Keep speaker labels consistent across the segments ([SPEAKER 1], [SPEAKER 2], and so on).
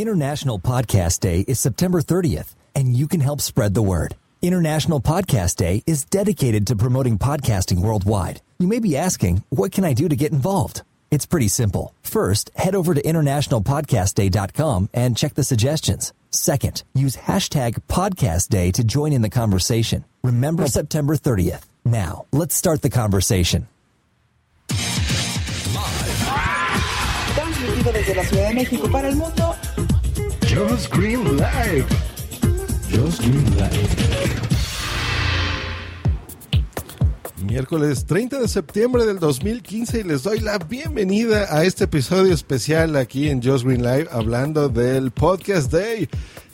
[SPEAKER 1] International Podcast Day is September 30th, and you can help spread the word. International Podcast Day is dedicated to promoting podcasting worldwide. You may be asking, what can I do to get involved? It's pretty simple. First, head over to internationalpodcastday.com and check the suggestions. Second, use hashtag podcast day to join in the conversation. Remember September 30th. Now, let's start the conversation.
[SPEAKER 2] Mundo.
[SPEAKER 3] Just Green Live. Just Green Live. Miércoles 30 de septiembre del 2015 y les doy la bienvenida a este episodio especial aquí en Just Green Live hablando del Podcast Day.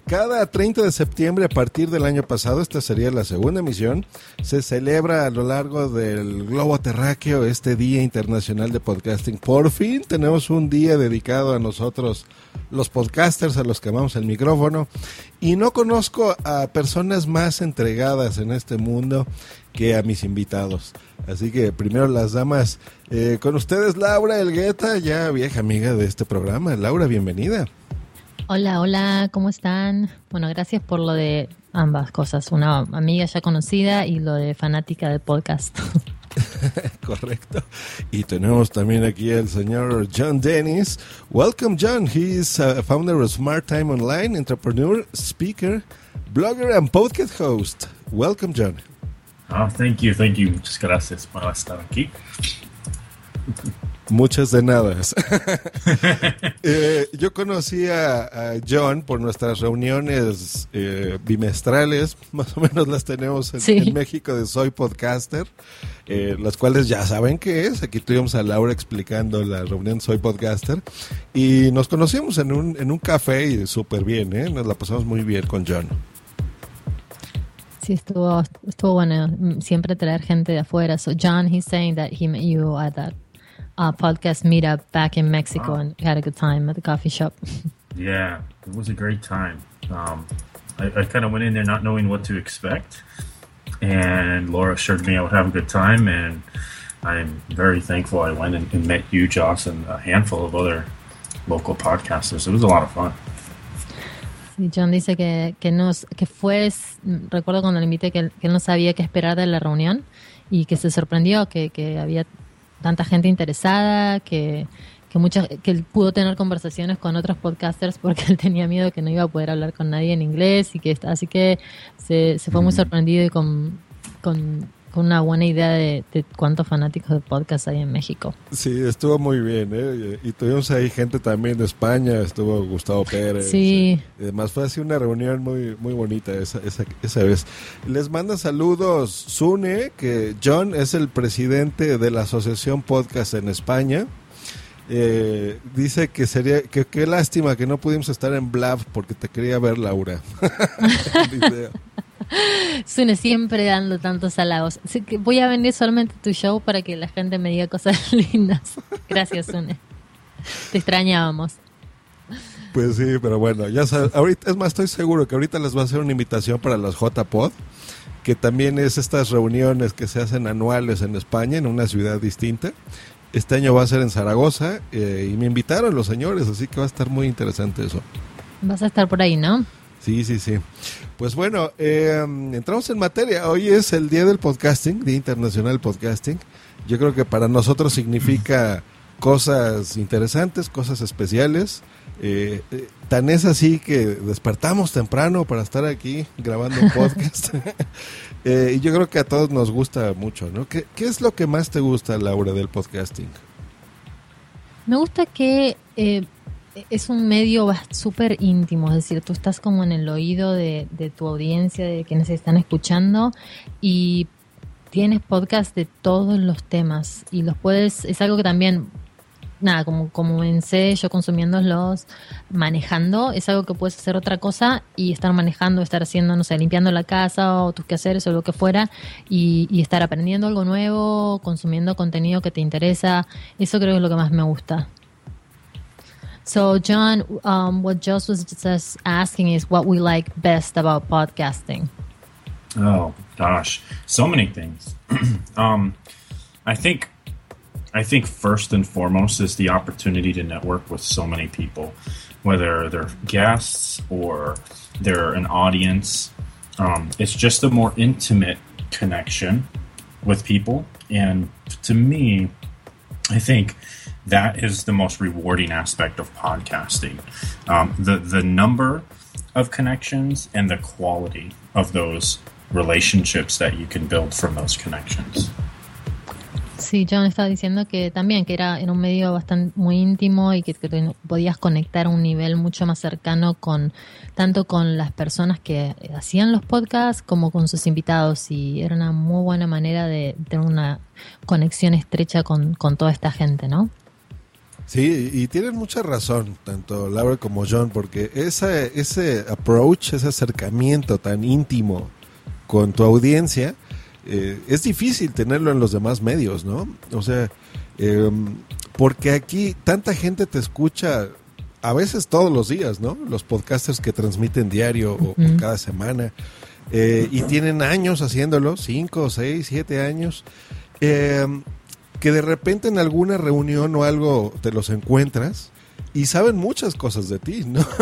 [SPEAKER 3] Cada 30 de septiembre a partir del año pasado, esta sería la segunda emisión, se celebra a lo largo del globo terráqueo este Día Internacional de Podcasting. Por fin tenemos un día dedicado a nosotros, los podcasters, a los que amamos el micrófono. Y no conozco a personas más entregadas en este mundo que a mis invitados. Así que primero las damas, eh, con ustedes Laura Elgueta, ya vieja amiga de este programa. Laura, bienvenida.
[SPEAKER 4] Hola, hola, ¿cómo están? Bueno, gracias por lo de ambas cosas, una amiga ya conocida y lo de fanática del podcast.
[SPEAKER 3] Correcto. Y tenemos también aquí al señor John Dennis. Welcome, John. He is a founder of Smart Time Online, entrepreneur, speaker, blogger, and podcast host. Welcome, John.
[SPEAKER 5] Oh, thank you, thank you. Muchas gracias por estar aquí.
[SPEAKER 3] Muchas de nada. eh, yo conocí a, a, John por nuestras reuniones eh, bimestrales, más o menos las tenemos en,
[SPEAKER 4] Sí.
[SPEAKER 3] en México de Soy Podcaster, eh, las cuales ya saben qué es. Aquí tuvimos a Laura explicando la reunión Soy Podcaster y nos conocimos en un, en un café y súper bien, ¿eh? nos la pasamos muy bien con John.
[SPEAKER 4] Sí, estuvo, estuvo bueno mm, siempre traer gente de afuera. So John, he's saying that he met you at that uh, podcast meetup back in Mexico and we had a good time at the coffee shop.
[SPEAKER 5] Yeah, it was a great time. Um, I, I kind of went in there not knowing what to expect, and Laura assured me I would have a good time, and I'm very thankful I went and, and met you, Joss, and a handful of other local podcasters. It was a lot of fun.
[SPEAKER 4] Sí, John dice que, que, nos, que fue, recuerdo cuando le invité que, que él no sabía qué esperar de la reunión y que se sorprendió que, que había tanta gente interesada, que, que, mucha, que él pudo tener conversaciones con otros podcasters porque él tenía miedo que no iba a poder hablar con nadie en inglés y que está- así que se, se fue muy sorprendido y con, con una buena idea de, de cuántos fanáticos de podcast hay en México.
[SPEAKER 3] Sí, estuvo muy bien, ¿eh? Y tuvimos ahí gente también de España, estuvo Gustavo Pérez.
[SPEAKER 4] Sí.
[SPEAKER 3] Y además fue así una reunión muy, muy bonita esa, esa, esa vez. Les manda saludos Sune, que John es el presidente de la Asociación Podcast en España. Eh, dice que sería, que qué lástima que no pudimos estar en Blab porque te quería ver Laura.
[SPEAKER 4] Sune siempre dando tantos halagos. Voy a venir solamente a tu show para que la gente me diga cosas lindas. Gracias, Sune. Te extrañábamos.
[SPEAKER 3] Pues sí, pero bueno, ya sabes, ahorita es más, estoy seguro que ahorita les va a hacer una invitación para los JPod, que también es estas reuniones que se hacen anuales en España, en una ciudad distinta. Este año va a ser en Zaragoza eh, y me invitaron los señores, así que va a estar muy interesante eso.
[SPEAKER 4] Vas a estar por ahí, ¿no?
[SPEAKER 3] Sí, sí, sí. Pues bueno, eh, entramos en materia. Hoy es el Día del Podcasting, Día Internacional del Podcasting. Yo creo que para nosotros significa cosas interesantes, cosas especiales. Eh, eh, tan es así que despertamos temprano para estar aquí grabando un podcast. Eh, y yo creo que a todos nos gusta mucho, ¿no? ¿Qué, ¿Qué es lo que más te gusta, Laura, del podcasting?
[SPEAKER 4] Me gusta que eh, es un medio súper íntimo, es decir, tú estás como en el oído de, de tu audiencia, de quienes están escuchando y tienes podcast de todos los temas y los puedes, es algo que también, nada, como comencé yo consumiéndolos, manejando, es algo que puedes hacer otra cosa y estar manejando, estar haciendo, no sé, limpiando la casa o tus quehaceres o lo que fuera y, y estar aprendiendo algo nuevo, consumiendo contenido que te interesa, eso creo que es lo que más me gusta. So, John, um, what Joss was just asking is what we like best about podcasting.
[SPEAKER 5] Oh gosh, so many things. um, I think, I think first and foremost is the opportunity to network with so many people. whether they're guests or they're an audience. Um, it's just a more intimate connection with people. And to me, I think that is the most rewarding aspect of podcasting. Um, the the number of connections and the quality of those relationships that you can build from those connections.
[SPEAKER 4] Sí, John estaba diciendo que también que era, era un medio bastante muy íntimo y que, podías conectar a un nivel mucho más cercano con tanto con las personas que hacían los podcasts como con sus invitados y era una muy buena manera de tener una conexión estrecha con, con toda esta gente, ¿no?
[SPEAKER 3] Sí, y tienen mucha razón, tanto Laura como John, porque ese, ese approach, ese acercamiento tan íntimo con tu audiencia, eh, es difícil tenerlo en los demás medios, ¿no? O sea, eh, porque aquí tanta gente te escucha a veces todos los días, ¿no? Los podcasters que transmiten diario o cada semana eh, y tienen años haciéndolo, cinco, seis, siete años, eh, que de repente en alguna reunión o algo te los encuentras y saben muchas cosas de ti, ¿no?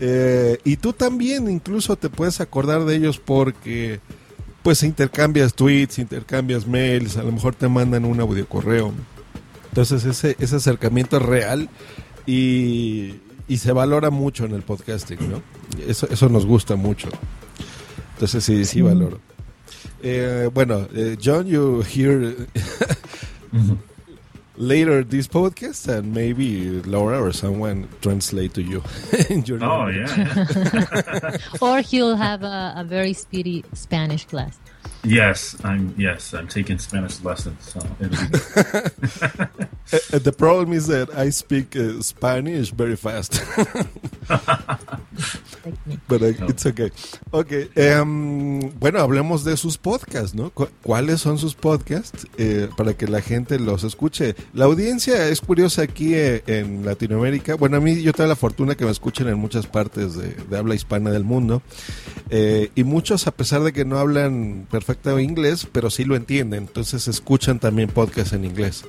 [SPEAKER 3] Eh, y tú también incluso te puedes acordar de ellos porque pues intercambias tweets, intercambias mails, a lo mejor te mandan un audio correo. Entonces ese, ese acercamiento es real y, y se valora mucho en el podcasting, ¿no? Eso, eso nos gusta mucho. Entonces sí, sí valoro. Eh, bueno, eh, John, you hear later this podcast and maybe Laura or someone translate to you. in your
[SPEAKER 5] Oh
[SPEAKER 3] language.
[SPEAKER 5] yeah,
[SPEAKER 4] Or he'll have a, a very speedy Spanish class.
[SPEAKER 5] Yes. I'm yes. I'm taking Spanish lessons, so
[SPEAKER 3] the problem is that I speak uh, Spanish very fast. But uh, it's okay. Ok, em, bueno, hablemos de sus podcasts, ¿no? Cu- ¿Cuáles son sus podcasts? Eh, para que la gente los escuche. La audiencia es curiosa aquí eh, en Latinoamérica. Bueno, a mí yo tengo la fortuna que me escuchen en muchas partes de, de habla hispana del mundo. Eh, y muchos, a pesar de que no hablan perfecto inglés, pero sí lo entienden. Entonces escuchan también podcasts en inglés.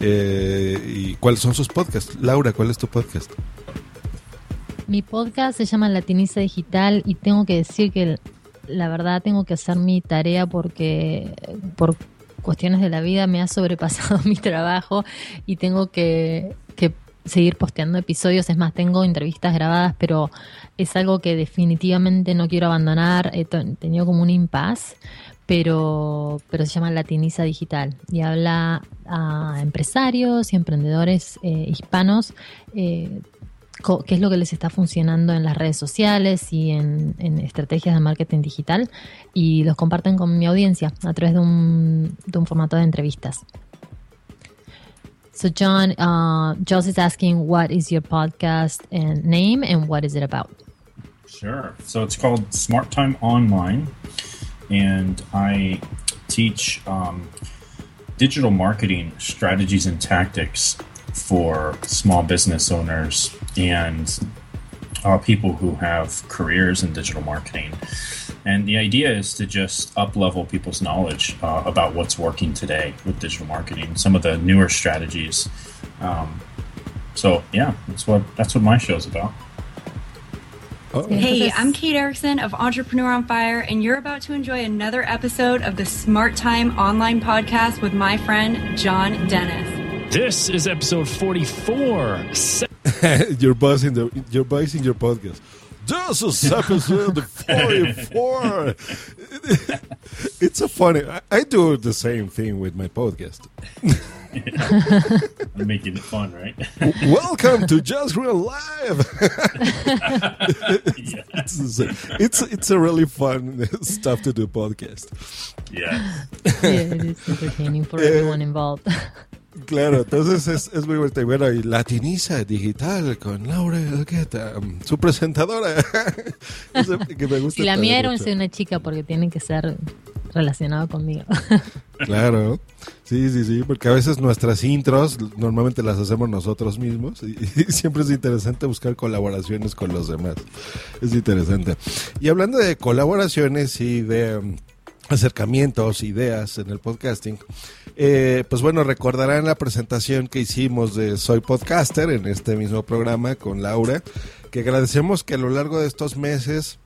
[SPEAKER 3] Eh, ¿Y cuáles son sus podcasts? Laura, ¿cuál es tu podcast?
[SPEAKER 4] Mi podcast se llama Latiniza Digital y tengo que decir que la verdad tengo que hacer mi tarea porque por cuestiones de la vida me ha sobrepasado mi trabajo y tengo que, que seguir posteando episodios. Es más, tengo entrevistas grabadas, pero es algo que definitivamente no quiero abandonar. He tenido como un impasse, pero, pero se llama Latiniza Digital y habla a empresarios y emprendedores eh, hispanos. eh, qué es lo que les está funcionando en las redes sociales y en, estrategias de marketing digital y los comparten con mi audiencia a través de un, formato de entrevistas. So John, uh, Joss is asking, what is your podcast and name and what is it about?
[SPEAKER 5] Sure. So it's called Smart Time Online, and I teach um, digital marketing strategies and tactics for small business owners and uh, people who have careers in digital marketing. And the idea is to just up level people's knowledge uh, about what's working today with digital marketing, some of the newer strategies. Um, so yeah, that's what that's what my show's about.
[SPEAKER 3] Oh,
[SPEAKER 6] Hey, I'm Kate Erickson of Entrepreneur on Fire, and you're about to enjoy another episode of the Smart Time Online Podcast with my friend, John Dennis.
[SPEAKER 7] This is episode 44. Se-
[SPEAKER 3] your voice in the your voice in your podcast. This is episode forty four. it's a funny. I, I do the same thing with my podcast.
[SPEAKER 5] I'm making it fun, right?
[SPEAKER 3] Welcome to Just Real Live.
[SPEAKER 5] yeah.
[SPEAKER 3] it's, it's it's a really fun stuff to do podcast.
[SPEAKER 5] yeah.
[SPEAKER 4] Yeah, it is entertaining for everyone involved.
[SPEAKER 3] Claro, entonces es, es muy divertido. Bueno, y Latiniza Digital con Laura Elgueta, um, su presentadora. Eso que me gusta
[SPEAKER 4] Y la mía era
[SPEAKER 3] mucho.
[SPEAKER 4] una chica porque tiene que ser relacionado conmigo.
[SPEAKER 3] Claro, sí, sí, sí, porque a veces nuestras intros normalmente las hacemos nosotros mismos y, siempre es interesante buscar colaboraciones con los demás. Es interesante. Y hablando de colaboraciones y de um, acercamientos, ideas en el podcasting, Eh, pues bueno, recordarán la presentación que hicimos de Soy Podcaster en este mismo programa con Laura, que agradecemos que a lo largo de estos meses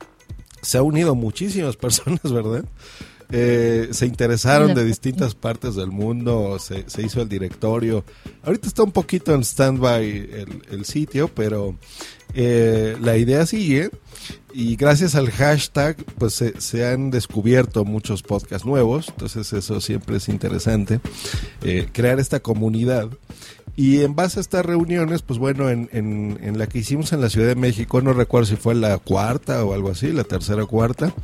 [SPEAKER 3] se ha unido muchísimas personas, ¿verdad? Eh, se interesaron de distintas partes del mundo, se, hizo el directorio. Ahorita está un poquito en stand-by el, el, sitio, pero eh, la idea sigue y gracias al hashtag pues se, se, han descubierto muchos podcasts nuevos, entonces eso siempre es interesante, eh, crear esta comunidad. Y en base a estas reuniones, pues bueno, en, en, en, la que hicimos en la Ciudad de México, no recuerdo si fue la cuarta o algo así, la tercera o cuarta,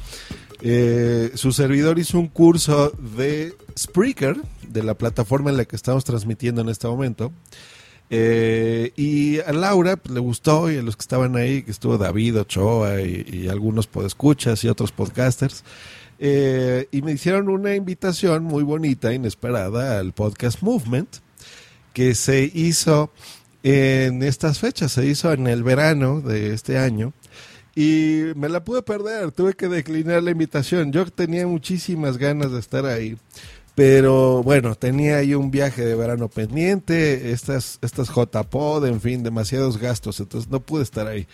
[SPEAKER 3] eh, su servidor hizo un curso de Spreaker, de la plataforma en la que estamos transmitiendo en este momento. Eh, y a Laura pues, le gustó y a los que estaban ahí, que estuvo David Ochoa y, algunos podescuchas y otros podcasters, eh, y me hicieron una invitación muy bonita, inesperada, al podcast Movement, que se hizo en estas fechas, se hizo en el verano de este año. Y me la pude perder, tuve que declinar la invitación. Yo tenía muchísimas ganas de estar ahí. Pero bueno, tenía ahí un viaje de verano pendiente, estas, estas JPod, en fin, demasiados gastos, entonces no pude estar ahí.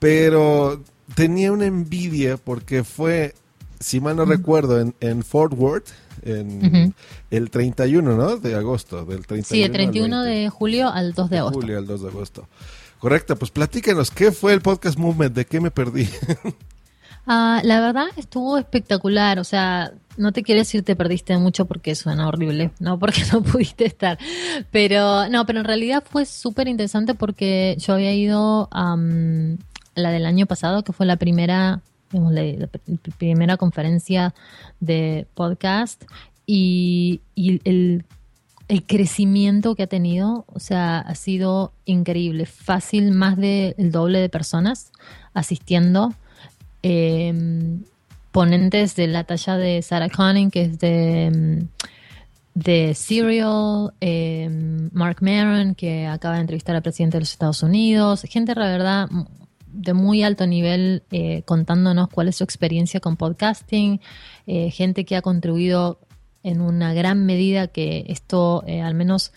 [SPEAKER 3] Pero tenía una envidia porque fue, si mal no recuerdo, en, en, Fort Worth, en el 31, ¿no? De agosto, del 31
[SPEAKER 4] Sí, el 31 de julio al 2 de, agosto.
[SPEAKER 3] Julio al 2 de agosto. Correcto, pues platícanos, ¿qué fue el Podcast Movement? ¿De qué me perdí?
[SPEAKER 4] Ah, la verdad estuvo espectacular, o sea, no te quiero decir te perdiste mucho porque suena horrible, no porque no pudiste estar, pero no, pero en realidad fue súper interesante porque yo había ido a la del año pasado, que fue la primera, digamos, la, primera conferencia de podcast y, y el el crecimiento que ha tenido, o sea, ha sido increíble. Fácil, más del doble de personas asistiendo. Em, ponentes de la talla de Sarah Conning, que es de, em, de Serial, em, Mark Maron, que acaba de entrevistar al presidente de los Estados Unidos, gente, la verdad, de muy alto nivel eh, contándonos cuál es su experiencia con podcasting, eh, gente que ha contribuido en una gran medida que esto, eh, al menos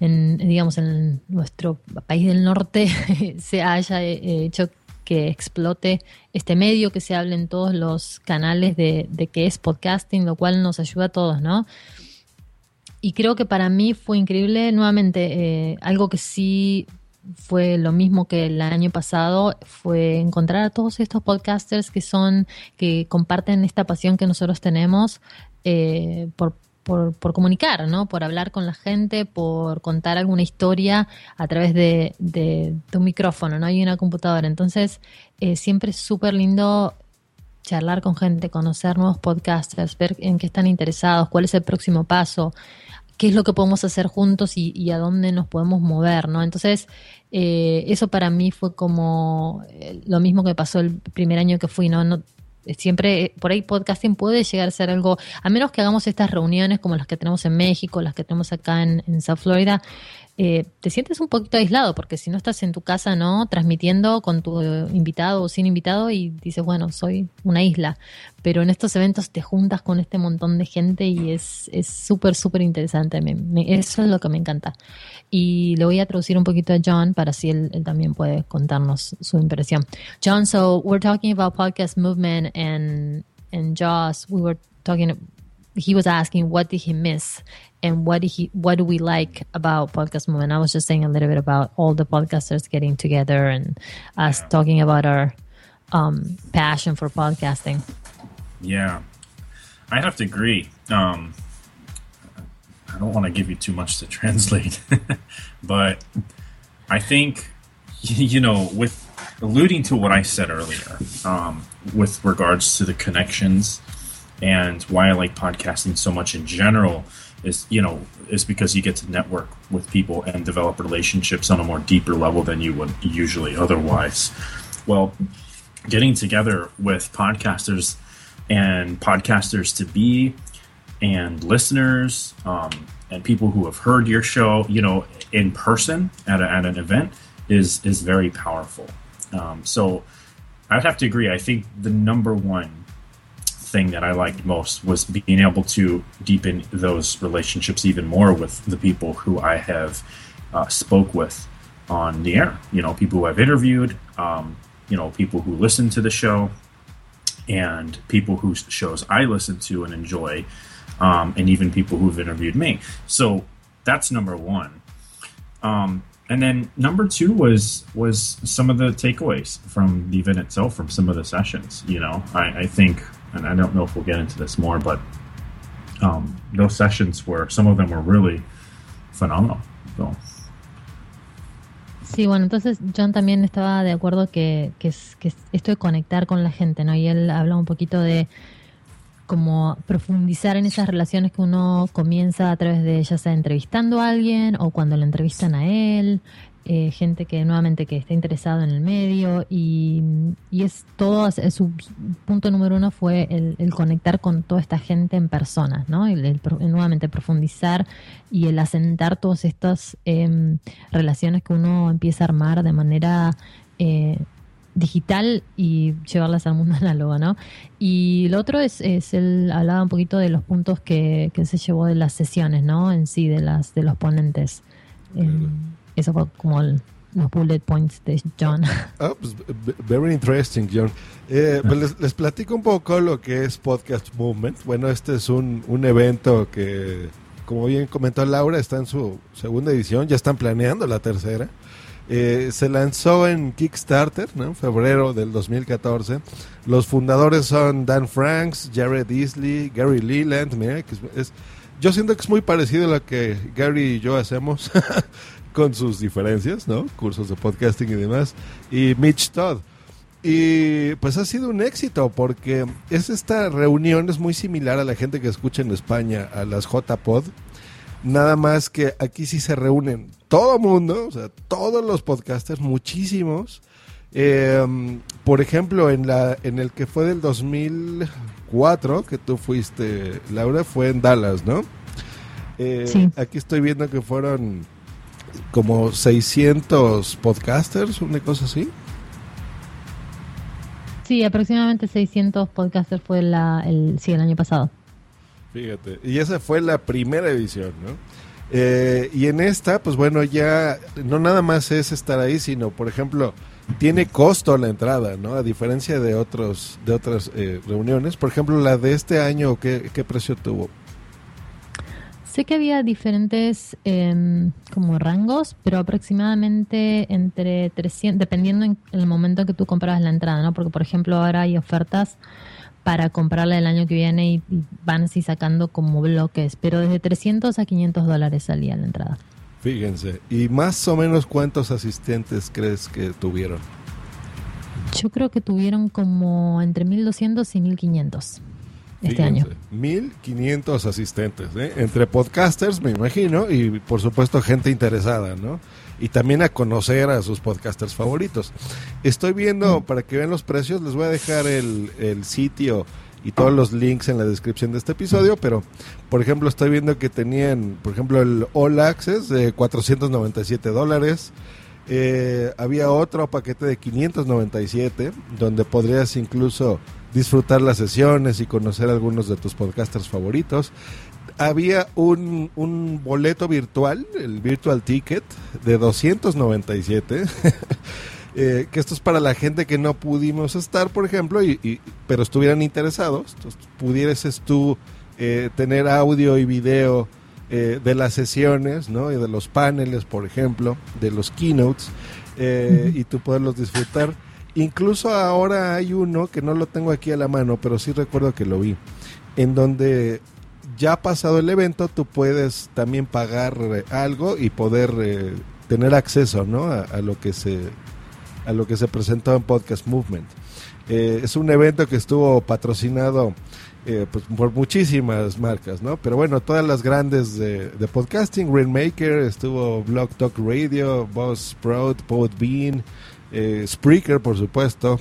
[SPEAKER 4] en, digamos, en nuestro país del norte, se haya eh, hecho que explote este medio, que se hable en todos los canales de, de que es podcasting, lo cual nos ayuda a todos, ¿no? Y creo que para mí fue increíble, nuevamente, eh, algo que sí fue lo mismo que el año pasado, fue encontrar a todos estos podcasters que son, que comparten esta pasión que nosotros tenemos eh, por, por, comunicar, ¿no? Por hablar con la gente, por contar alguna historia a través de, un micrófono, ¿no? hay una computadora. Entonces, eh, siempre es súper lindo charlar con gente, conocer nuevos podcasters, ver en qué están interesados, cuál es el próximo paso, qué es lo que podemos hacer juntos y, a dónde nos podemos mover, ¿no? Entonces, eh, eso para mí fue como lo mismo que pasó el primer año que fui, ¿no? no siempre por ahí podcasting puede llegar a ser algo, a menos que hagamos estas reuniones como las que tenemos en México, las que tenemos acá en, en South Florida, eh, te sientes un poquito aislado, porque si no estás en tu casa, ¿no? Transmitiendo con tu invitado o sin invitado y dices, bueno, soy una isla. Pero en estos eventos te juntas con este montón de gente y es súper, súper interesante. eso es lo que me encanta. Y le voy a traducir un poquito a John para así él, también puede contarnos su impresión. John, so we're talking about podcast movement and, and Joss, we were talking he was asking what did he miss? And what did he what do we like about podcast movement i was just saying a little bit about all the podcasters getting together and us yeah. talking about our um, passion for podcasting.
[SPEAKER 5] Yeah. I have to agree. Um, i don't want to give you too much to translate but i think you know with alluding to what i said earlier um, with regards to the connections and why I like podcasting so much in general is you know is because you get to network with people and develop relationships on a more deeper level than you would usually otherwise. Well, getting together with podcasters and podcasters to be and listeners um, and people who have heard your show, you know, in person at, a, at an event is is very powerful. Um, so I'd have to agree. I think the number one thing that I liked most was being able to deepen those relationships even more with the people who I have uh, spoke with on the air. You know, people who I've interviewed, um, you know, people who listen to the show, and people whose shows I listen to and enjoy, um, and even people who've interviewed me. So that's number one. Um, and then number two was was some of the takeaways from the event itself, from some of the sessions. You know, I, I think, and I don't know if we'll get into this more, but um, those sessions were some of them were really phenomenal.
[SPEAKER 4] Sí, bueno, entonces John también estaba de acuerdo que, que, es, que es esto de conectar con la gente, ¿no? Y él habla un poquito de como profundizar en esas relaciones que uno comienza a través de ya sea entrevistando a alguien o cuando lo entrevistan a él, eh, gente que nuevamente que está interesado en el medio y, y es todo, es- su punto número uno fue el, el conectar con toda esta gente en persona, ¿no? El, el el nuevamente profundizar y el asentar todas estas em, relaciones que uno empieza a armar de manera eh, digital y llevarlas al mundo análogo, ¿no? Y lo otro es, es él hablaba un poquito de los puntos que, que se llevó de las sesiones, ¿no? En sí, de las de los ponentes. Em, eso fue como el- los bullet points de John.
[SPEAKER 3] Ah, pues, v- very interesting, John. Eh, pues les, les platico un poco lo que es Podcast Movement. Bueno, este es un, un evento que, como bien comentó Laura, está en su segunda edición, ya están planeando la tercera. Eh, se lanzó en Kickstarter ¿no? en febrero del 2014. Los fundadores son Dan Franks, Jared Easley, Gary Leland. Mira, que es- es- yo siento que es muy parecido a lo que Gary y yo hacemos con sus diferencias, ¿no? Cursos de podcasting y demás. Y Mitch Todd. Y pues ha sido un éxito porque es esta reunión es muy similar a la gente que escucha en España, a las JPod. Nada más que aquí sí se reúnen todo mundo, o sea, todos los podcasters, muchísimos. Eh, por ejemplo, en la en el que fue del 2004, que tú fuiste, Laura, fue en Dallas, ¿no? Eh,
[SPEAKER 4] Sí.
[SPEAKER 3] Aquí estoy viendo que fueron como 600 podcasters, una cosa así.
[SPEAKER 4] Sí, aproximadamente 600 podcasters fue la, el, sí, el año pasado.
[SPEAKER 3] Fíjate, y esa fue la primera edición, ¿no? Eh, y en esta, pues bueno, ya no nada más es estar ahí, sino, por ejemplo, tiene costo la entrada, ¿no? A diferencia de otros de otras eh, reuniones. Por ejemplo, la de este año, ¿qué, qué precio tuvo?
[SPEAKER 4] Sé que había diferentes em, como rangos, pero aproximadamente entre 300, dependiendo en el momento que tú comprabas la entrada, ¿no? Porque, por ejemplo, ahora hay ofertas para comprarla el año que viene y, y van así sacando como bloques, pero desde 300 a 500 dólares salía la entrada.
[SPEAKER 3] Fíjense, y más o menos cuántos asistentes crees que tuvieron.
[SPEAKER 4] Yo creo que tuvieron como entre 1200 y 1500 este
[SPEAKER 3] Fíjense,
[SPEAKER 4] año.
[SPEAKER 3] 1500 asistentes, ¿eh? entre podcasters, me imagino, y por supuesto gente interesada, ¿no? Y también a conocer a sus podcasters favoritos. Estoy viendo,
[SPEAKER 4] Mm.
[SPEAKER 3] para que vean los precios, les voy a dejar el, el sitio y todos los links en la descripción de este episodio, pero por ejemplo estoy viendo que tenían, por ejemplo, el All Access de 497 dólares. Eh, había otro paquete de 597 donde podrías incluso disfrutar las sesiones y conocer algunos de tus podcasters favoritos. Había un, un boleto virtual, el Virtual Ticket, de 297. eh, que esto es para la gente que no pudimos estar, por ejemplo, y, y- pero estuvieran interesados. Entonces, pudieses tú eh, tener audio y video eh, de las sesiones, ¿no? Y de los paneles, por ejemplo, de los keynotes, eh, y tú poderlos disfrutar. Incluso ahora hay uno que no lo tengo aquí a la mano, pero sí recuerdo que lo vi, en donde ya pasado el evento tú puedes también pagar eh, algo y poder eh, tener acceso, ¿no? A, lo que se a lo que se presentó en Podcast Movement. Eh, es un evento que estuvo patrocinado eh, pues, por muchísimas marcas, ¿no? Pero bueno, todas las grandes de, podcasting, Rainmaker, estuvo Blog Talk Radio, Boss Podbean, eh, Spreaker, por supuesto,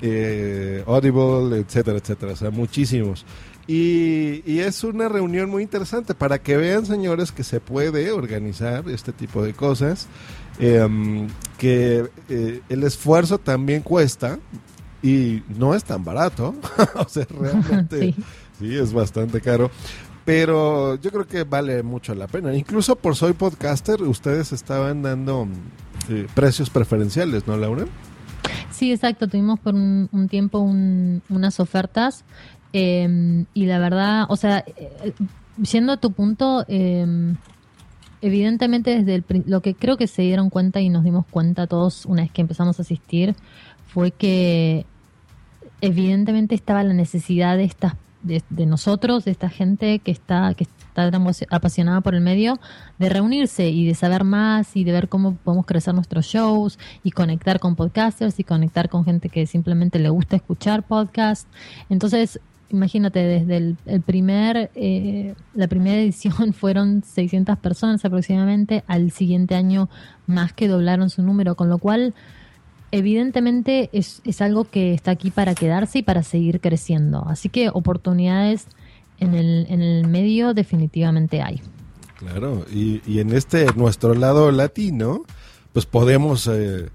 [SPEAKER 3] eh, Audible, etcétera, etcétera, o sea, muchísimos. Y, y es una reunión muy interesante para que vean, señores, que se puede organizar este tipo de cosas, em, que eh, el esfuerzo también cuesta, y no es tan barato. o sea, realmente sí. es bastante caro. Pero yo creo que vale mucho la pena. Incluso por Soy Podcaster, ustedes estaban dando eh, precios preferenciales, ¿no, Laura?
[SPEAKER 4] Sí, exacto. Tuvimos por un, tiempo unas ofertas. Em, y la verdad, o sea, eh, yendo a tu punto, em, evidentemente desde el, lo que creo que se dieron cuenta y nos dimos cuenta todos una vez que empezamos a asistir fue que evidentemente estaba la necesidad de estas de, nosotros, de esta gente que está que está apasionada por el medio, de reunirse y de saber más y de ver cómo podemos crecer nuestros shows y conectar con podcasters y conectar con gente que simplemente le gusta escuchar podcasts. Entonces, imagínate, desde el, primer, eh, la primera edición fueron 600 personas aproximadamente, al siguiente año más que doblaron su número, con lo cual evidentemente es, es algo que está aquí para quedarse y para seguir creciendo. Así que oportunidades en el, en el medio definitivamente hay.
[SPEAKER 3] Claro, y, y en este nuestro lado latino, pues podemos eh,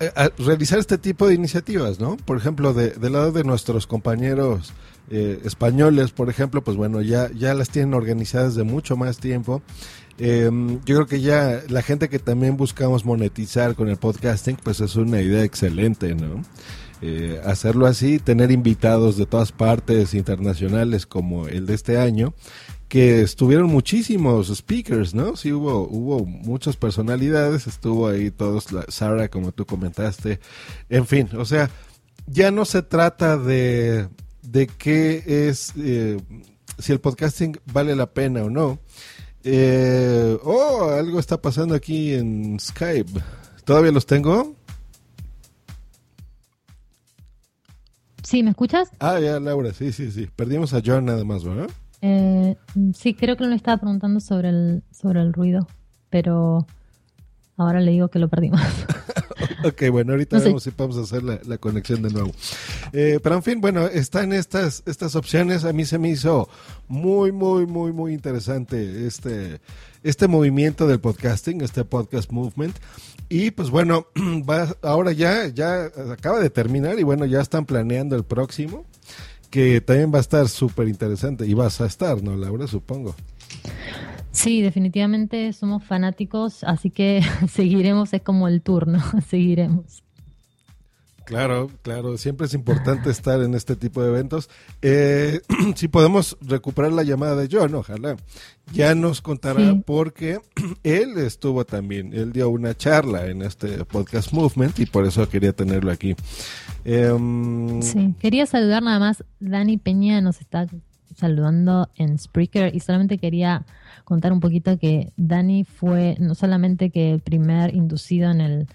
[SPEAKER 3] eh, realizar este tipo de iniciativas, ¿no? Por ejemplo, de, del lado de nuestros compañeros eh, españoles, por ejemplo, pues bueno, ya, ya las tienen organizadas de mucho más tiempo Em, yo creo que ya la gente que también buscamos monetizar con el podcasting, pues es una idea excelente, ¿no? Eh, hacerlo así, tener invitados de todas partes internacionales como el de este año, que estuvieron muchísimos speakers, ¿no? Sí, hubo, hubo muchas personalidades, estuvo ahí todos, Sara, como tú comentaste, en fin, o sea, ya no se trata de, de qué es, eh, si el podcasting vale la pena o no, eh, oh, algo está pasando aquí en Skype. ¿Todavía los tengo?
[SPEAKER 4] Sí, ¿me escuchas?
[SPEAKER 3] Ah, ya, Laura, sí, sí, sí. Perdimos a John nada más, ¿verdad?
[SPEAKER 4] Eh, sí, creo que no le estaba preguntando sobre el, sobre el ruido, pero ahora le digo que lo perdimos.
[SPEAKER 3] ok, bueno, ahorita vemos si podemos hacer la, conexión de nuevo. Eh, pero en fin, bueno, están estas, estas opciones. A mí se me hizo muy, muy, muy, muy interesante este, este movimiento del podcasting, este podcast movement. Y pues bueno, va, ahora ya, ya acaba de terminar y bueno, ya están planeando el próximo, que también va a estar súper interesante. Y vas a estar, ¿no, Laura? Supongo.
[SPEAKER 4] Sí, definitivamente somos fanáticos, así que seguiremos, es como el turno, seguiremos.
[SPEAKER 3] Claro, claro, siempre es importante estar en este tipo de eventos. Eh, si podemos recuperar la llamada de John, ojalá. Ya nos contará porque él estuvo también, él dio una charla en este podcast Movement y por eso quería tenerlo aquí.
[SPEAKER 4] Em, sí, quería saludar nada más, Dani Peña nos está saludando en Spreaker. Y solamente quería contar un poquito que Dani fue no solamente que el primer inducido en el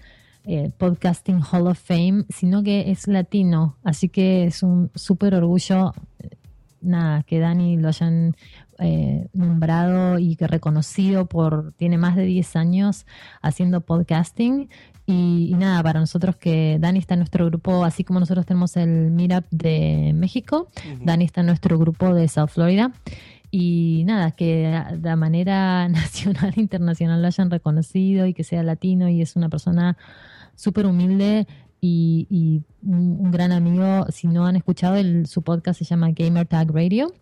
[SPEAKER 4] eh, Podcasting Hall of Fame, sino que es latino, así que es un súper orgullo, eh, nada, que Dani lo hayan eh, nombrado y que reconocido por, tiene más de 10 años haciendo podcasting. Y, nada, para nosotros que Dani está en nuestro grupo, así como nosotros tenemos el Meetup de México, Dani está en nuestro grupo de South Florida. Y nada, que de manera nacional e internacional lo hayan reconocido y que sea latino y es una persona súper humilde y, un, gran amigo. Si no han escuchado, el, su podcast se llama Gamer Tag Radio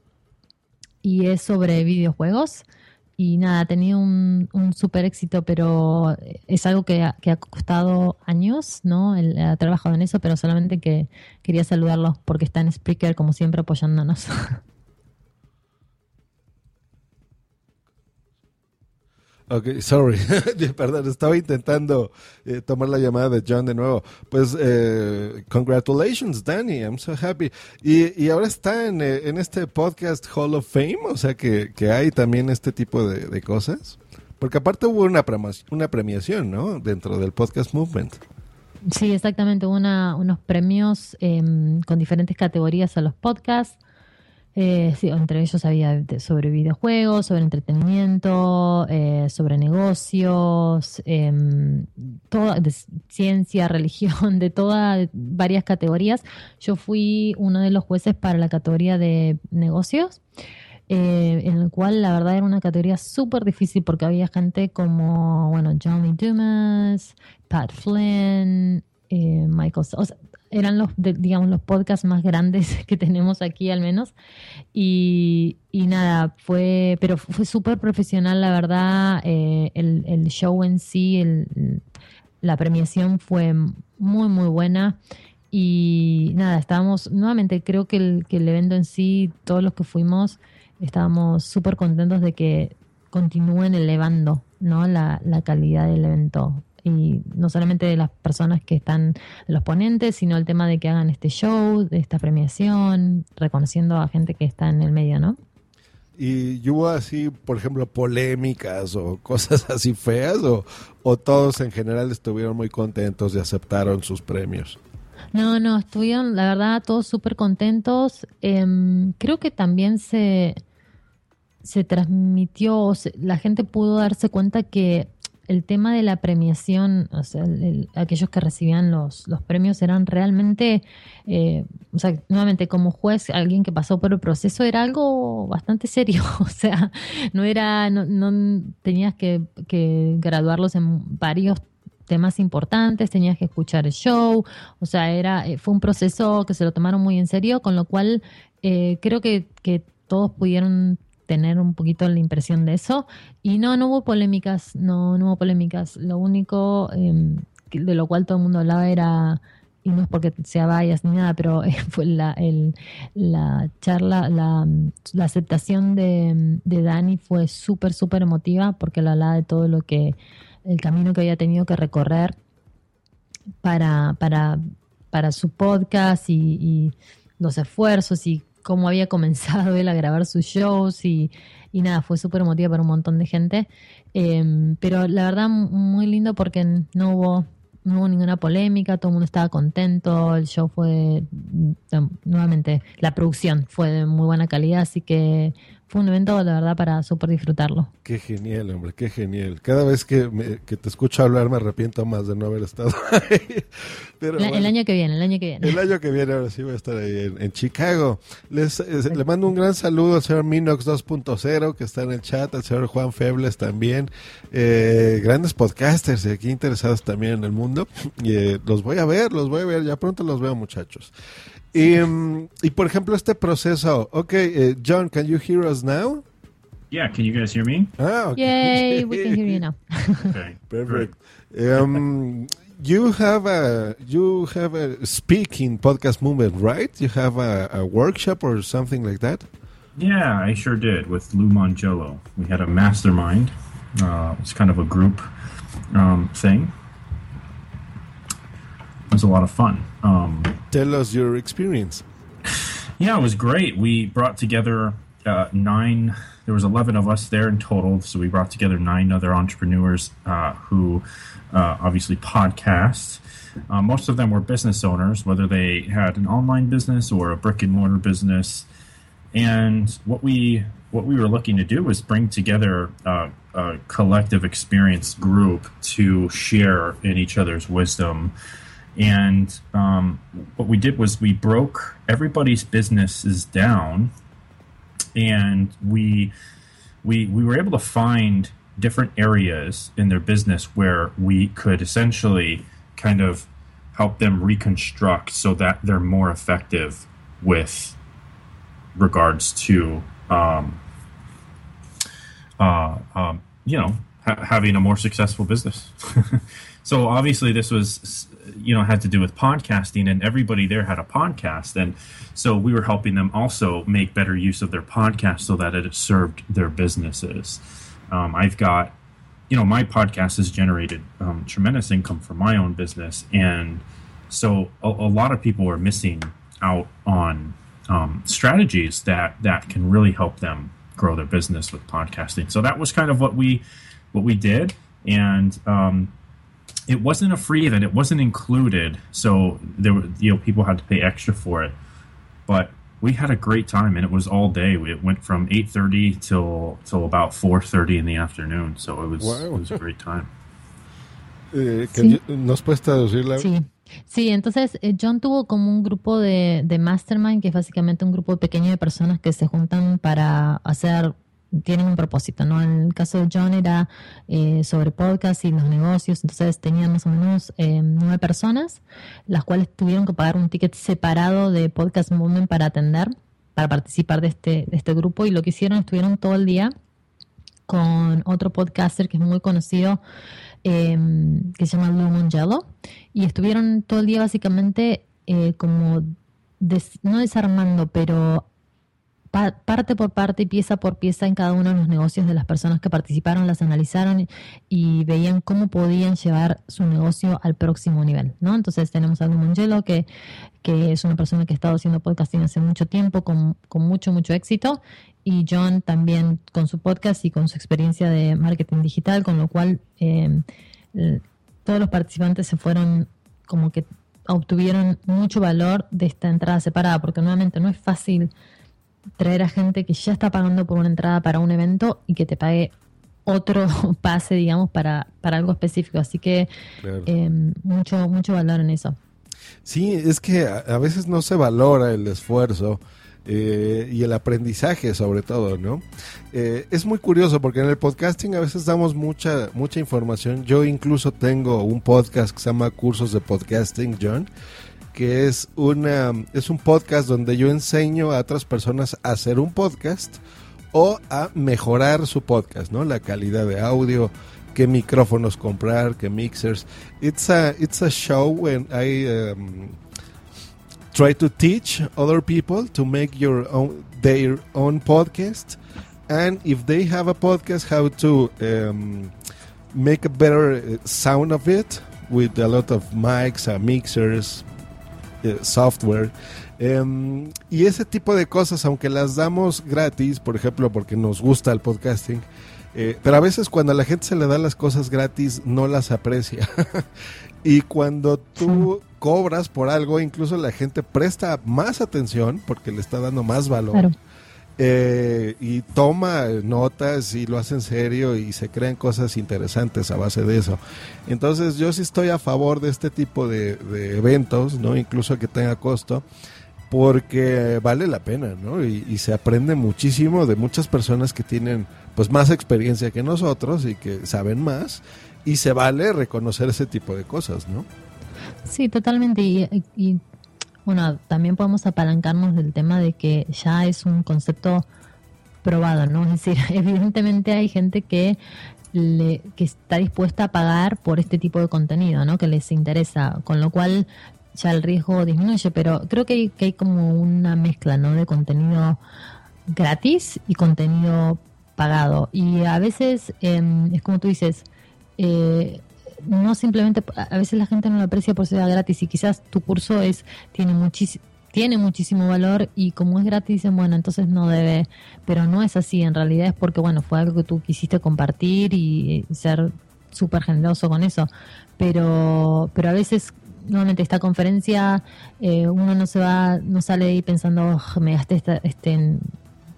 [SPEAKER 4] y es sobre videojuegos. Y nada, ha tenido un, un súper éxito, pero es algo que ha, que ha costado años, ¿no? Él ha trabajado en eso, pero solamente que quería saludarlos porque está en Spreaker, como siempre, apoyándonos.
[SPEAKER 3] Ok, sorry, perdón, estaba intentando eh, tomar la llamada de John de nuevo. Pues, eh, congratulations, Danny, I'm so happy. Y, y ahora está en, eh, en, este podcast Hall of Fame, o sea que, que hay también este tipo de, de cosas. Porque aparte hubo una, una premiación, ¿no? Dentro del podcast movement.
[SPEAKER 4] Sí, exactamente, una, unos premios em, con diferentes categorías a los podcasts. Eh, sí, entre ellos había sobre videojuegos, sobre entretenimiento, eh, sobre negocios, em, toda, ciencia, religión, de todas, varias categorías. Yo fui uno de los jueces para la categoría de negocios. Eh, en el cual la verdad era una categoría súper difícil porque había gente como, bueno, Johnny Dumas, Pat Flynn, Michael, eran los, digamos, los podcasts más grandes que tenemos aquí al menos. Y, nada, fue, pero fue súper profesional, la verdad. Eh, el, el, show en sí, la premiación fue muy, muy buena. Y nada, estábamos, nuevamente creo que el, que el evento en sí, todos los que fuimos, estábamos súper contentos de que continúen elevando ¿no? la, la calidad del evento y no solamente de las personas que están, los ponentes, sino el tema de que hagan este show, de esta premiación, reconociendo a gente que está en el medio, ¿no?
[SPEAKER 3] ¿Y hubo así, por ejemplo, polémicas o cosas así feas? ¿O, o todos en general estuvieron muy contentos y aceptaron sus premios?
[SPEAKER 4] No, no, estuvieron, la verdad, todos súper contentos. Em, creo que también se, se transmitió, la gente pudo darse cuenta que el tema de la premiación, o sea, aquellos que recibían los, los premios eran realmente, eh, o sea, nuevamente como juez, alguien que pasó por el proceso era algo bastante serio, o sea, no era, no, no tenías que, que graduarlos en varios temas importantes, tenías que escuchar el show, o sea, era, eh, fue un proceso que se lo tomaron muy en serio, con lo cual eh, creo que todos pudieron tener un poquito la impresión de eso. Y no, no hubo polémicas, no, no hubo polémicas. Lo único em, de lo cual todo el mundo hablaba era, y no es porque sea vayas ni nada, pero fue la, la charla, la, la aceptación de, de, Dani fue súper, súper emotiva porque la hablaba de todo lo que, el camino que había tenido que recorrer para, para, para su podcast y, y los esfuerzos y cómo había comenzado él a grabar sus shows y, y nada, fue súper emotiva para un montón de gente. Em, pero la verdad, muy lindo porque no hubo, no hubo ninguna polémica, todo el mundo estaba contento, el show fue, mm, nuevamente, la producción fue de muy buena calidad, así que fue un evento, la verdad, para súper disfrutarlo.
[SPEAKER 3] Qué genial, hombre, qué genial. Cada vez que, te escucho hablar me arrepiento más de no haber estado ahí.
[SPEAKER 4] Pero, el, año que viene, el año que viene.
[SPEAKER 3] El año que viene, ahora sí voy a estar ahí en, Chicago. Les, le mando un gran saludo al señor Minox 2.0 que está en el chat, al señor Juan Febles también. Eh, grandes podcasters y aquí interesados también en el mundo. Y, eh, los voy a ver, los voy a ver, ya pronto los veo muchachos. Y, um, y por ejemplo, este proceso. Ok, uh, John, can you hear us now?
[SPEAKER 5] Yeah, can you guys hear me?
[SPEAKER 3] Ah,
[SPEAKER 4] okay. Yay, we can hear you now.
[SPEAKER 5] okay,
[SPEAKER 3] perfect. Um, you have a you have a speaking podcast movement, right? You have a, a workshop or something like that.
[SPEAKER 5] Yeah, I sure did with Lou Mangello. We had a mastermind. Uh, it's kind of a group um, thing. It was a lot of fun. Um,
[SPEAKER 3] Tell us your experience.
[SPEAKER 5] Yeah, it was great. We brought together uh, nine. There was eleven of us there in total, so we brought together nine other entrepreneurs uh, who uh, obviously podcast. Uh, most of them were business owners, whether they had an online business or a brick and mortar business. And what we what we were looking to do was bring together uh, a collective experience group to share in each other's wisdom and um, what we did was we broke everybody's businesses down, and we we we were able to find different areas in their business where we could essentially kind of help them reconstruct so that they're more effective with regards to um, uh, um, you know ha- having a more successful business. so obviously this was you know had to do with podcasting and everybody there had a podcast and so we were helping them also make better use of their podcast so that it served their businesses. Um, i've got you know my podcast has generated um, tremendous income for my own business and so a, a lot of people are missing out on um, strategies that that can really help them grow their business with podcasting. So that was kind of what we what we did and um, it wasn't a free event. It wasn't included, so there were you know people had to pay extra for it. But we had a great time, and it was all day. It went from eight thirty till till about four thirty in the afternoon. So it was wow. it was a great time.
[SPEAKER 3] Eh, sí. ¿Nos puedes traducirla?
[SPEAKER 4] Sí. Sí, entonces eh, John tuvo como un grupo de, de mastermind, que es básicamente un grupo pequeño de personas que se juntan para hacer tienen un propósito, ¿no? En el caso de John era eh, sobre podcast y los negocios, entonces tenían más o menos eh, nueve personas, las cuales tuvieron que pagar un ticket separado de Podcast Movement para atender, para participar de este, de este grupo y lo que hicieron, estuvieron todo el día con otro podcaster que es muy conocido, em, que se llama Lou Mongello, y estuvieron todo el día básicamente eh, como, no desarmando, pero parte por parte y pieza por pieza en cada uno de los negocios de las personas que participaron, las analizaron y, veían cómo podían llevar su negocio al próximo nivel, ¿no? Entonces tenemos a Lou Mongello, que, que es una persona que ha estado haciendo podcasting hace mucho tiempo, con, con mucho, mucho éxito, y John también con su podcast y con su experiencia de marketing digital, con lo cual eh, todos los participantes se fueron como que obtuvieron mucho valor de esta entrada separada, porque nuevamente no es fácil traer a gente que ya está pagando por una entrada para un evento y que te pague otro pase, digamos, para, para algo específico. Así que eh, mucho, mucho valor en eso.
[SPEAKER 3] Sí, es que a, veces no se valora el esfuerzo eh, y el aprendizaje sobre todo, ¿no? Eh, es muy curioso porque en el podcasting a veces damos mucha, mucha información. Yo incluso tengo un podcast que se llama Cursos de Podcasting, John, que es, una, es un podcast donde yo enseño a otras personas a hacer un podcast o a mejorar su podcast, ¿no? La calidad de audio, qué micrófonos comprar, qué mixers. It's a, it's a show when I... Um, try to teach other people to make your own their own podcast and if they have a podcast how to um, make a better uh, sound of it with a lot of mics uh, mixers uh, software. Um, y ese tipo de cosas aunque las damos gratis por ejemplo porque nos gusta el podcasting eh, pero a veces cuando a la gente se le da las cosas gratis no las aprecia. Y cuando tú cobras por algo, incluso la gente presta más atención porque le está dando más valor. Eh, y toma notas y lo hace en serio y se crean cosas interesantes a base de eso. Entonces yo sí estoy a favor de este tipo de, eventos, no incluso que tenga costo, porque vale la pena, ¿no? Y, y, se aprende muchísimo de muchas personas que tienen pues más experiencia que nosotros y que saben más y se vale reconocer ese tipo de cosas, ¿no?
[SPEAKER 4] Sí, totalmente. Bueno, también podemos apalancarnos del tema de que ya es un concepto probado, ¿no? Es decir, evidentemente hay gente que le, que está dispuesta a pagar por este tipo de contenido, ¿no? Que les interesa, con lo cual ya el riesgo disminuye, pero creo que hay, que como una mezcla, ¿no? De contenido gratis y contenido pagado. Y a veces em, es como tú dices, eh, no simplemente, a veces la gente no lo aprecia por ser gratis y quizás tu curso es tiene muchísimo tiene muchísimo valor y como es gratis dicen, bueno, entonces no debe, pero no es así, en realidad es porque, bueno, fue algo que tú quisiste compartir y ser súper generoso con eso, pero, pero a veces nuevamente esta conferencia eh, uno no se va, no sale ahí pensando, me gasté esta, este,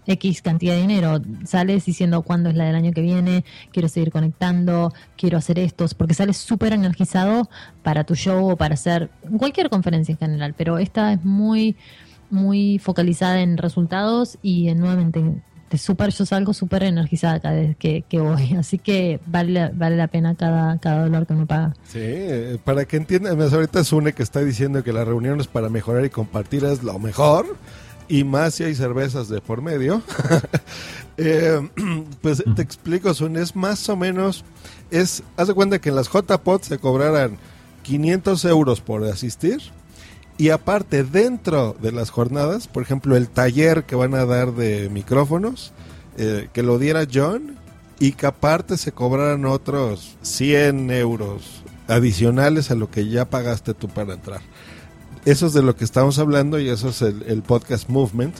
[SPEAKER 4] X cantidad de dinero. Sales diciendo cuándo es la del año que viene, quiero seguir conectando, quiero hacer estos, porque sales súper energizado para tu show o para hacer cualquier conferencia en general, pero esta es muy, muy focalizada en resultados y en, nuevamente de súper, yo salgo súper energizada cada vez que, voy, así que vale, vale la pena cada, cada dólar que me paga.
[SPEAKER 3] Sí, para que entiendan, ahorita Sune que está diciendo que las reuniones para mejorar y compartir es lo mejor y más si hay cervezas de por medio. Eh, pues te explico, Sun, es más o menos, es, haz de cuenta que en las JPOT se cobrarán 500 euros por asistir y aparte dentro de las jornadas, por ejemplo, el taller que van a dar de micrófonos, eh, que lo diera John y que aparte se cobraran otros 100 euros adicionales a lo que ya pagaste tú para entrar. Eso es de lo que estamos hablando y eso es el, podcast movement.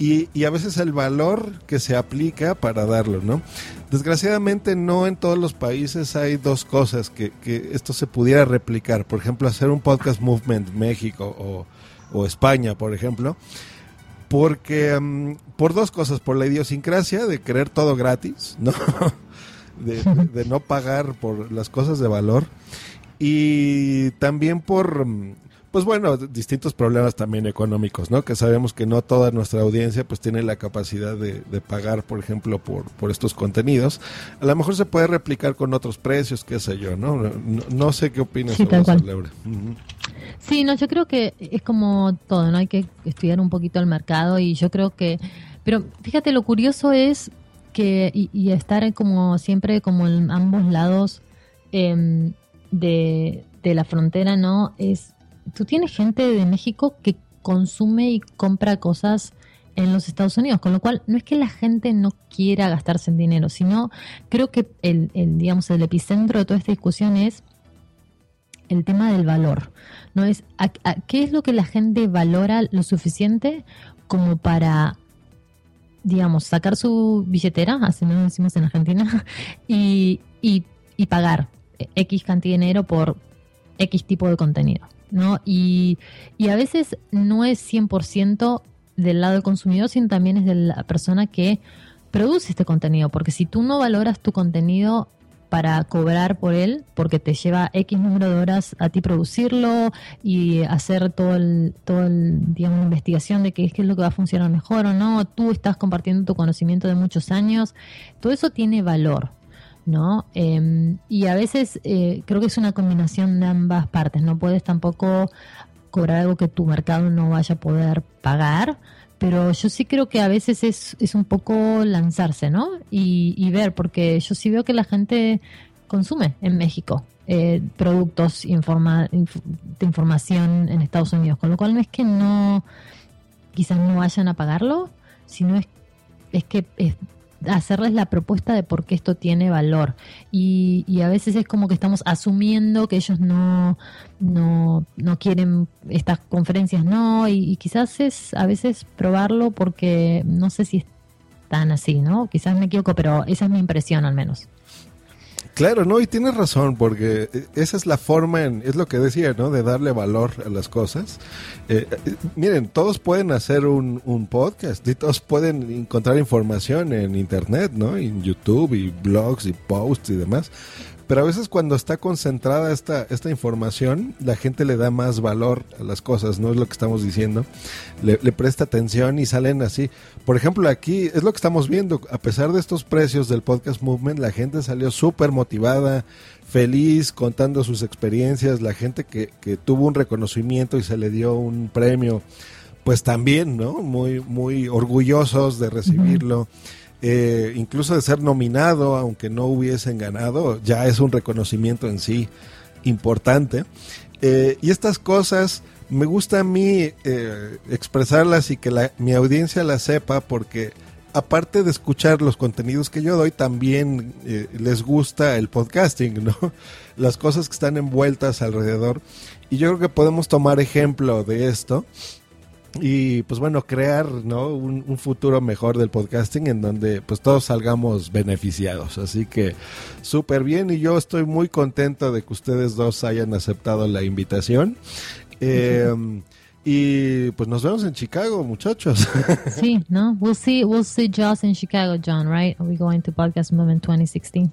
[SPEAKER 3] Y, y, a veces el valor que se aplica para darlo, ¿no? Desgraciadamente no en todos los países hay dos cosas que, que esto se pudiera replicar. Por ejemplo, hacer un podcast movement México o, o España, por ejemplo. Porque, mm, por dos cosas, por la idiosincrasia de querer todo gratis, ¿no? de, de no pagar por las cosas de valor. Y también por mm, pues bueno, distintos problemas también económicos, ¿no? Que sabemos que no toda nuestra audiencia pues tiene la capacidad de, pagar, por ejemplo, por, por estos contenidos. A lo mejor se puede replicar con otros precios, qué sé yo, ¿no? No, sé qué opinas
[SPEAKER 4] sí, sobre eso, Laura. Sí, no, yo creo que es como todo, ¿no? Hay que estudiar un poquito el mercado y yo creo que... Pero fíjate, lo curioso es que, y, estar como siempre como en ambos lados em, de, de la frontera, ¿no? Es tú tienes gente de México que consume y compra cosas en los Estados Unidos, con lo cual no es que la gente no quiera gastarse en dinero, sino creo que el, digamos el epicentro de toda esta discusión es el tema del valor, no es qué es lo que la gente valora lo suficiente como para digamos sacar su billetera, así lo decimos en Argentina, y, y, y pagar X cantidad de dinero por X tipo de contenido. ¿No? Y, y a veces no es 100% del lado del consumidor, sino también es de la persona que produce este contenido, porque si tú no valoras tu contenido para cobrar por él, porque te lleva X número de horas a ti producirlo y hacer todo el, todo el, digamos, investigación de qué es, qué es lo que va a funcionar mejor o no, tú estás compartiendo tu conocimiento de muchos años, todo eso tiene valor. ¿No? Em, y a veces eh, creo que es una combinación de ambas partes. No puedes tampoco cobrar algo que tu mercado no vaya a poder pagar, pero yo sí creo que a veces es, es un poco lanzarse, ¿no? Y, ver, porque yo sí veo que la gente consume en México eh, productos informa, de información en Estados Unidos, con lo cual no es que no, quizás no vayan a pagarlo, sino es, es que es hacerles la propuesta de por qué esto tiene valor. Y, y, a veces es como que estamos asumiendo que ellos no, no, no quieren estas conferencias, no, y, quizás es a veces probarlo porque no sé si es tan así, ¿no? Quizás me equivoco, pero esa es mi impresión al menos.
[SPEAKER 3] Claro, no, y tienes razón, porque eh, esa es la forma, en, es lo que decía, ¿no? De darle valor a las cosas. Eh, eh, miren, todos pueden hacer un, un, podcast y todos pueden encontrar información en Internet, ¿no? En YouTube y blogs y posts y demás. Pero a veces cuando está concentrada esta, esta información, la gente le da más valor a las cosas, no es lo que estamos diciendo. Le, presta atención y salen así. Por ejemplo, aquí es lo que estamos viendo. A pesar de estos precios del podcast movement, la gente salió súper motivada, feliz, contando sus experiencias. La gente que, que tuvo un reconocimiento y se le dio un premio, pues también, ¿no? Muy, muy orgullosos de recibirlo. Eh, incluso de ser nominado, aunque no hubiesen ganado, ya es un reconocimiento en sí importante. Eh, y estas cosas me gusta a mí eh, expresarlas y que mi audiencia las sepa porque aparte de escuchar los contenidos que yo doy, también les gusta el podcasting, ¿no? Las cosas que están envueltas alrededor. Y yo creo que podemos tomar ejemplo de esto y pues bueno, crear ¿no? Un, futuro mejor del podcasting en donde pues todos salgamos beneficiados. Así que súper bien y yo estoy muy contento de que ustedes dos hayan aceptado la invitación. Em, y pues nos vemos en Chicago, muchachos.
[SPEAKER 4] Sí, ¿no? We'll see, we'll see Joss in Chicago, John, right? Are we going to Podcast Movement 2016?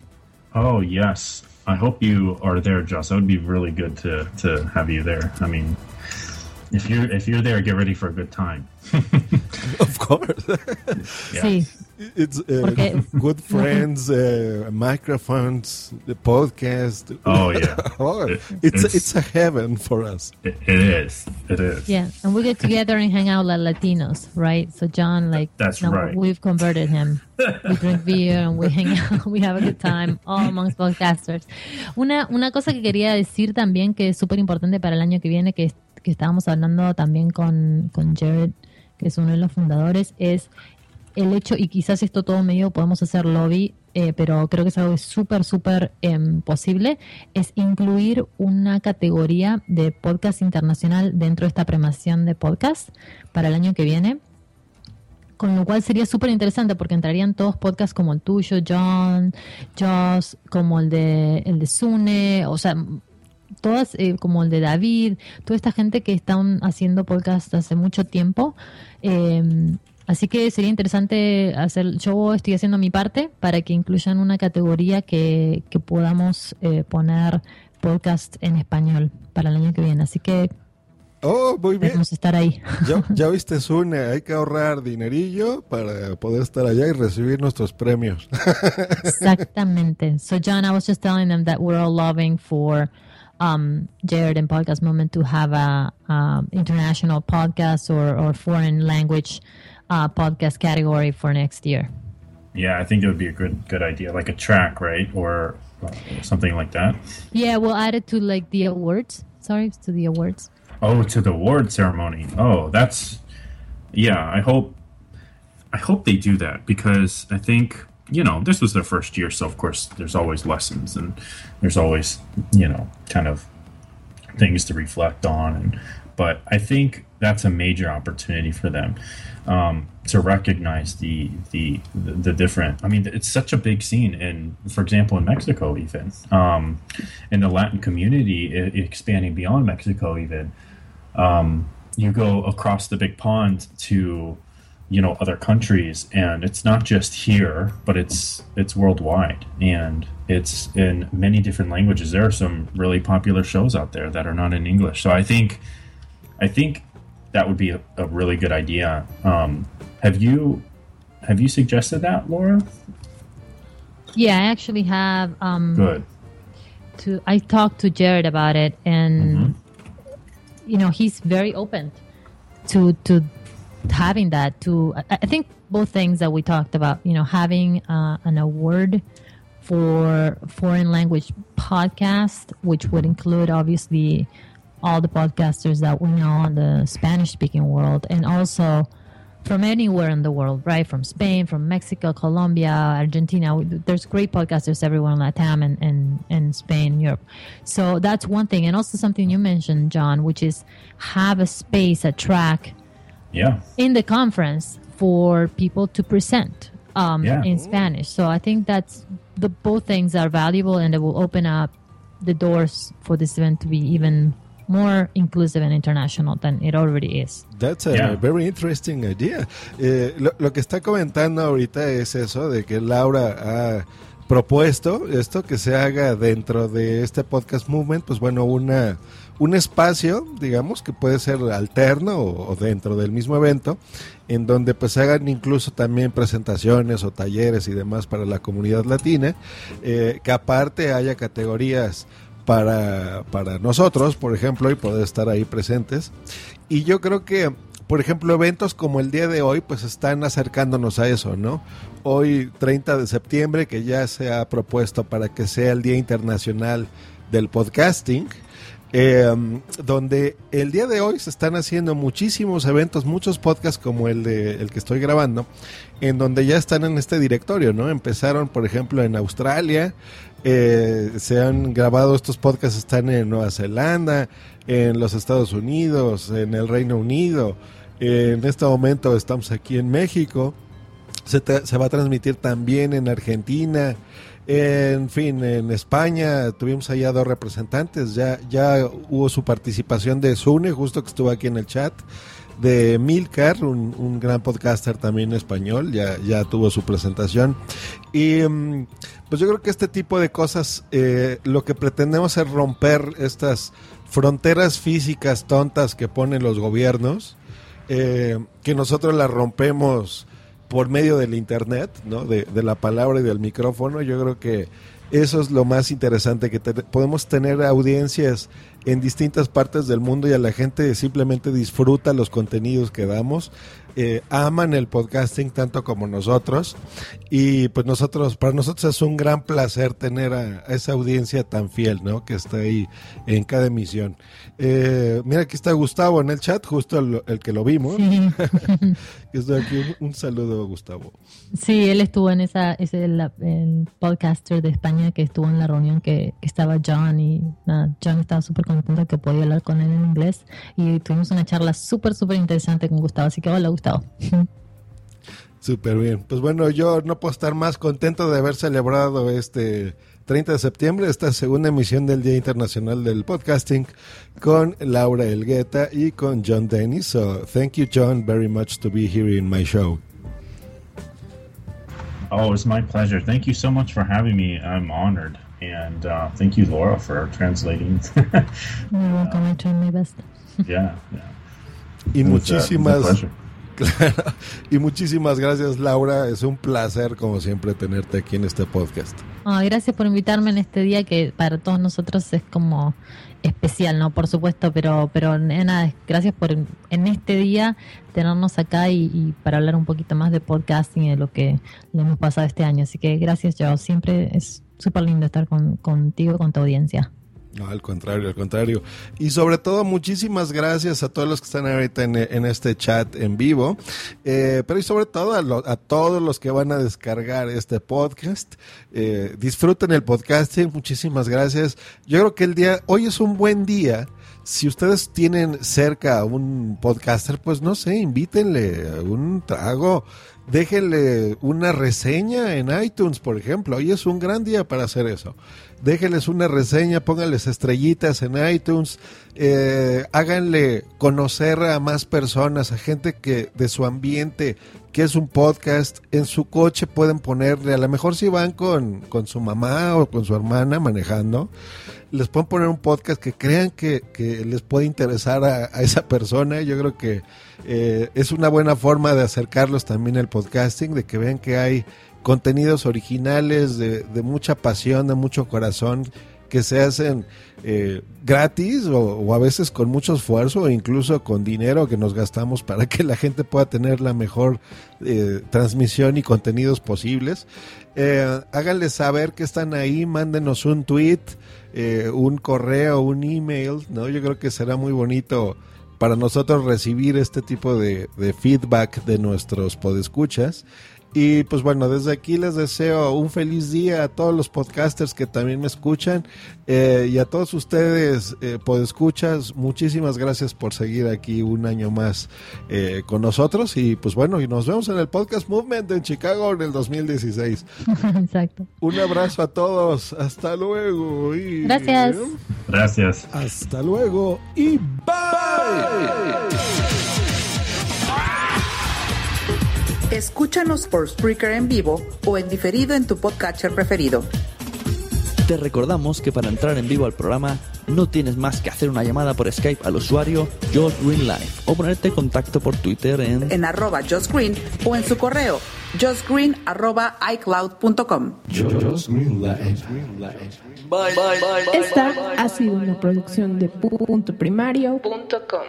[SPEAKER 5] Oh, yes. I hope you are there, Joss. That would be really good to, to have you there. I mean, if you're if you're there, get ready for a good time.
[SPEAKER 3] of course.
[SPEAKER 4] yeah. Sí.
[SPEAKER 3] It's uh, good friends, uh, microphones, the podcast.
[SPEAKER 5] Oh yeah,
[SPEAKER 3] oh, it, it's it's, it's, a heaven for us.
[SPEAKER 5] It, it is. It is.
[SPEAKER 4] Yeah, and we get together and hang out like Latinos, right? So John, like
[SPEAKER 5] that's you know, right.
[SPEAKER 4] We've converted him. we drink beer and we hang out. We have a good time all amongst podcasters. Una una cosa que quería decir también que es súper importante para el año que viene que que estábamos hablando también con, con Jared, que es uno de los fundadores, es el hecho, y quizás esto todo medio podemos hacer lobby, eh, pero creo que es algo súper, súper em, posible, es incluir una categoría de podcast internacional dentro de esta premiación de podcast para el año que viene. Con lo cual sería súper interesante porque entrarían todos podcasts como el tuyo, John, Joss, como el de, el de Sune, o sea, todas, eh, como el de David, toda esta gente que están haciendo podcast hace mucho tiempo. Em, así que sería interesante hacer, yo estoy haciendo mi parte para que incluyan una categoría que, que podamos eh, poner podcast en español para el año que viene. Así que
[SPEAKER 3] Oh, muy bien.
[SPEAKER 4] Vamos a estar ahí.
[SPEAKER 3] Ya, ya viste, Sune, hay que ahorrar dinerillo para poder estar allá y recibir nuestros premios.
[SPEAKER 4] Exactamente. So, John, I was just telling them that we're all loving for um, Jared and Podcast Moment to have a um, international podcast or, or foreign language uh, podcast category for next year.
[SPEAKER 5] Yeah, I think it would be a good good idea, like a track, right, or uh, something like that.
[SPEAKER 4] Yeah, we'll add it to like the awards. Sorry, to the awards.
[SPEAKER 5] Oh, to the award ceremony. Oh, that's yeah. I hope I hope they do that because I think you know this was their first year, so of course there's always lessons and there's always you know kind of things to reflect on. And but I think that's a major opportunity for them um, to recognize the, the the different. I mean, it's such a big scene, in, for example, in Mexico, even um, in the Latin community, expanding beyond Mexico, even um, you go across the big pond to you know other countries and it's not just here but it's it's worldwide and it's in many different languages there are some really popular shows out there that are not in english so i think i think that would be a, a really good idea um, have you have you suggested that laura
[SPEAKER 4] Yeah, I actually have. Um,
[SPEAKER 5] good
[SPEAKER 4] To I talked to Jared about it, and
[SPEAKER 5] Mhm.
[SPEAKER 4] you know he's very open to to having that. To I, think both things that we talked about. You know, having uh, an award for foreign language podcast, which would include obviously all the podcasters that we know in the Spanish speaking world, and also from anywhere in the world, right? From Spain, from Mexico, Colombia, Argentina. There's great podcasters everywhere in Latam and, and, and Spain Europe. So that's one thing. And also something you mentioned, John, which is have a space, a track
[SPEAKER 5] yeah
[SPEAKER 4] in the conference for people to present um,
[SPEAKER 5] Yeah.
[SPEAKER 4] in Spanish. So I think that's the both things are valuable and it will open up the doors for this event to be even more inclusive and international than it already is.
[SPEAKER 3] That's a
[SPEAKER 5] Yeah.
[SPEAKER 3] very interesting idea. Eh, lo, lo que está comentando ahorita es eso de que Laura ha propuesto esto que se haga dentro de este podcast movement, pues bueno, una un espacio, digamos, que puede ser alterno o, dentro del mismo evento, en donde pues se hagan incluso también presentaciones o talleres y demás para la comunidad latina, eh, que aparte haya categorías para, para nosotros, por ejemplo, y poder estar ahí presentes. Y yo creo que, por ejemplo, eventos como el día de hoy, pues están acercándonos a eso, ¿no? Hoy, 30 de septiembre, que ya se ha propuesto para que sea el Día Internacional del Podcasting, eh, donde el día de hoy se están haciendo muchísimos eventos, muchos podcasts como el de el que estoy grabando, en donde ya están en este directorio, ¿no? Empezaron, por ejemplo, en Australia, eh, se han grabado estos podcasts, están en Nueva Zelanda, en los Estados Unidos, en el Reino Unido, en este momento estamos aquí en México, se, se va a transmitir también en Argentina, en fin, en España tuvimos allá dos representantes, ya, ya hubo su participación de Sune, justo que estuvo aquí en el chat, de Milcar, un, un gran podcaster también español, ya, ya tuvo su presentación. Y mm, pues yo creo que este tipo de cosas, eh, lo que pretendemos es romper estas fronteras físicas tontas que ponen los gobiernos, eh, que nosotros las rompemos por medio del internet, ¿no? De, la palabra y del micrófono. Yo creo que eso es lo más interesante, que podemos tener audiencias en distintas partes del mundo y a la gente simplemente disfruta los contenidos que damos, eh, aman el podcasting tanto como nosotros y pues nosotros, para nosotros es un gran placer tener a, esa audiencia tan fiel, ¿no? Que está ahí en cada emisión. Eh, mira, aquí está Gustavo en el chat, justo el, el que lo vimos. Estoy aquí, un, un saludo, Gustavo.
[SPEAKER 4] Sí, él estuvo en esa, ese el podcaster de España que estuvo en la reunión que, que estaba John y nada, John estaba súper contento que podía hablar con él en inglés y tuvimos una charla súper, súper interesante con Gustavo. Así que hola, Gustavo.
[SPEAKER 3] Súper bien. Pues bueno, yo no puedo estar más contento de haber celebrado este 30 de septiembre, esta segunda emisión del Día Internacional del Podcasting con Laura Elgueta y con John Dennis. So, thank you, John, very much to be here in my show.
[SPEAKER 5] Oh, it's my pleasure. Thank you so much for having me. I'm honored. And uh, thank you, Laura, for translating.
[SPEAKER 4] You're welcome. I tried my best.
[SPEAKER 5] Yeah, yeah.
[SPEAKER 3] Y
[SPEAKER 5] uh,
[SPEAKER 3] muchísimas, claro, y muchísimas gracias Laura, es un placer como siempre tenerte aquí en este podcast.
[SPEAKER 4] Ah, gracias por invitarme en este día que para todos nosotros es como especial, ¿no? Por supuesto, pero, pero nada, gracias por en este día tenernos acá y, y para hablar un poquito más de podcasting y de lo que le hemos pasado este año. Así que gracias, yo. Siempre es súper lindo estar con, contigo, con tu audiencia.
[SPEAKER 3] No, al contrario, al contrario. Y sobre todo, muchísimas gracias a todos los que están ahorita en, este chat en vivo. Eh, pero y sobre todo a, lo- a todos los que van a descargar este podcast. Eh, disfruten el podcasting. Muchísimas gracias. Yo creo que el día, hoy es un buen día. Si ustedes tienen cerca a un podcaster, pues no sé, invítenle a un trago. Déjenle una reseña en iTunes, por ejemplo. Hoy es un gran día para hacer eso déjenles una reseña, pónganles estrellitas en iTunes, eh, háganle conocer a más personas, a gente que de su ambiente, que es un podcast, en su coche pueden ponerle, a lo mejor si van con, con su mamá o con su hermana manejando, les pueden poner un podcast que crean que, que les puede interesar a, esa persona. Yo creo que eh, es una buena forma de acercarlos también al podcasting, de que vean que hay contenidos originales de, de mucha pasión, de mucho corazón, que se hacen eh, gratis o, a veces con mucho esfuerzo o incluso con dinero que nos gastamos para que la gente pueda tener la mejor eh, transmisión y contenidos posibles. Eh, háganles saber que están ahí, mándenos un tweet, un correo, un email, ¿no? Yo creo que será muy bonito para nosotros recibir este tipo de feedback de nuestros podescuchas. Y pues bueno, desde aquí les deseo un feliz día a todos los podcasters que también me escuchan eh, y a todos ustedes eh, podescuchas. Muchísimas gracias por seguir aquí un año más eh, con nosotros y pues bueno, y nos vemos en el Podcast Movement en Chicago en el 2016.
[SPEAKER 4] Exacto.
[SPEAKER 3] Un abrazo a todos, hasta luego. Y...
[SPEAKER 4] Gracias.
[SPEAKER 5] Gracias.
[SPEAKER 3] Hasta luego y bye.
[SPEAKER 2] Escúchanos por Spreaker en vivo o en diferido en tu podcatcher preferido.
[SPEAKER 8] Te recordamos que para entrar en vivo al programa no tienes más que hacer una llamada por Skype al usuario Josh Green Live o ponerte en contacto por Twitter en
[SPEAKER 2] En arroba Josh Green o en su correo joshgreen arroba icloud.com.
[SPEAKER 9] Esta ha sido una producción de puntoprimario.com.